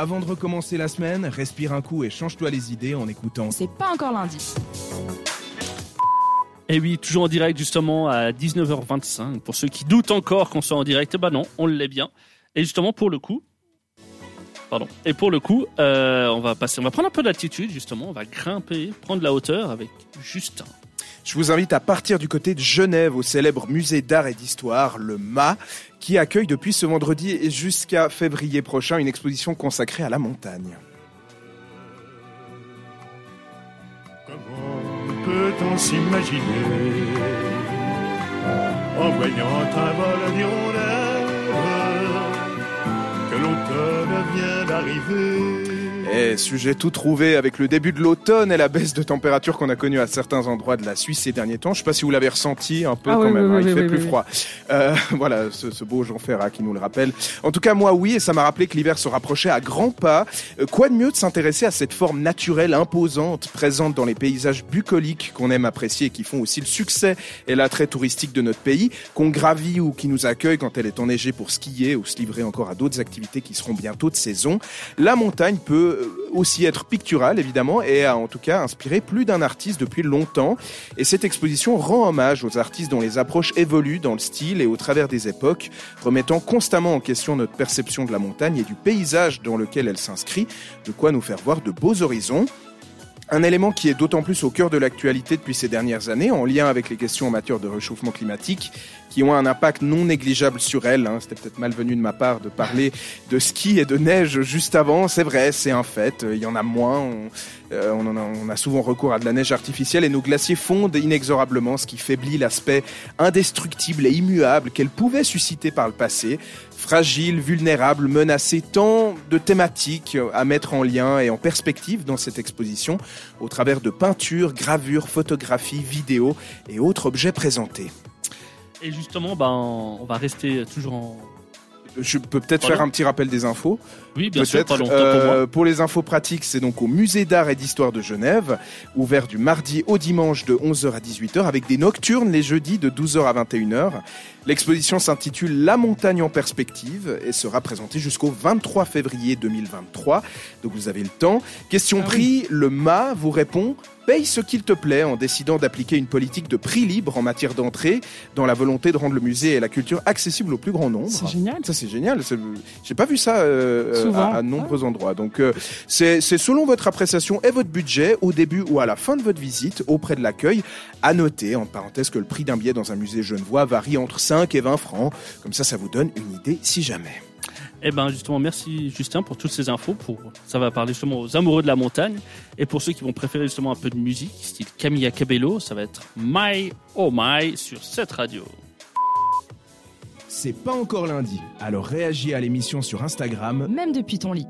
Avant de recommencer la semaine, respire un coup et change-toi les idées en écoutant. C'est pas encore lundi. Et oui, toujours en direct justement à 19h25. Pour ceux qui doutent encore qu'on soit en direct, bah non, on l'est bien. Et justement pour le coup, pardon. Et pour le coup, euh, on va passer, on va prendre un peu d'altitude justement, on va grimper, prendre la hauteur avec Justin. Je vous invite à partir du côté de Genève au célèbre musée d'art et d'histoire, le MA, qui accueille depuis ce vendredi et jusqu'à février prochain une exposition consacrée à la montagne. Comment peut-on s'imaginer en voyant un vol que l'automne vient d'arriver? Et sujet tout trouvé avec le début de l'automne et la baisse de température qu'on a connue à certains endroits de la Suisse ces derniers temps. Je sais pas si vous l'avez ressenti un peu Ah quand oui, même. oui, hein, oui, il fait plus froid. Euh, voilà, ce, ce beau Jean Ferrat qui nous le rappelle. En tout cas, moi, oui, et ça m'a rappelé que l'hiver se rapprochait à grands pas. Euh, quoi de mieux de s'intéresser à cette forme naturelle imposante présente dans les paysages bucoliques qu'on aime apprécier et qui font aussi le succès et l'attrait touristique de notre pays, qu'on gravit ou qui nous accueille quand elle est enneigée pour skier ou se livrer encore à d'autres activités qui seront bientôt de saison. La montagne peut aussi être picturale, évidemment, et a en tout cas inspiré plus d'un artiste depuis longtemps. Et cette exposition rend hommage aux artistes dont les approches évoluent dans le style et au travers des époques, remettant constamment en question notre perception de la montagne et du paysage dans lequel elle s'inscrit, de quoi nous faire voir de beaux horizons. Un élément qui est d'autant plus au cœur de l'actualité depuis ces dernières années, en lien avec les questions en matière de réchauffement climatique, qui ont un impact non négligeable sur elle. hein. C'était peut-être malvenu de ma part de parler de ski et de neige juste avant. C'est vrai, c'est un fait. Il y en a moins. On, euh, a souvent recours à de la neige artificielle et nos glaciers fondent inexorablement, ce qui faiblit l'aspect indestructible et immuable qu'elle pouvait susciter par le passé. Fragile, vulnérable, menacée, tant de thématiques à mettre en lien et en perspective dans cette exposition au travers de peintures, gravures, photographies, vidéos et autres objets présentés. Et justement, ben, on va rester toujours en. Je peux peut-être Pardon faire un petit rappel des infos. Oui, bien sûr, Peut-être. pas longtemps pour moi. Euh, pour les infos pratiques, c'est donc au Musée d'art et d'histoire de Genève, ouvert du mardi au dimanche de 11h à 18h, avec des nocturnes les jeudis de 12h à 21h. L'exposition s'intitule La montagne en perspective et sera présentée jusqu'au 23 février 2023. Donc vous avez le temps. Question Ah oui. prix, le MA vous répond Paye ce qu'il te plaît en décidant d'appliquer une politique de prix libre en matière d'entrée, dans la volonté de rendre le musée et la culture accessibles au plus grand nombre. C'est génial. Ça c'est génial. J'ai pas vu ça euh, Souvent. à, à nombreux endroits. Donc euh, c'est c'est selon votre appréciation et votre budget au début ou à la fin de votre visite auprès de l'accueil. À noter en parenthèse que le prix d'un billet dans un musée genevois varie entre 5 et 20 francs. Comme ça, ça vous donne une idée si jamais. Eh ben justement, merci Justin pour toutes ces infos. Pour ça va parler justement aux amoureux de la montagne et pour ceux qui vont préférer justement un peu de musique, style Camilla Cabello, ça va être My Oh My sur cette radio. C'est pas encore lundi, alors réagis à l'émission sur Instagram Même depuis ton lit.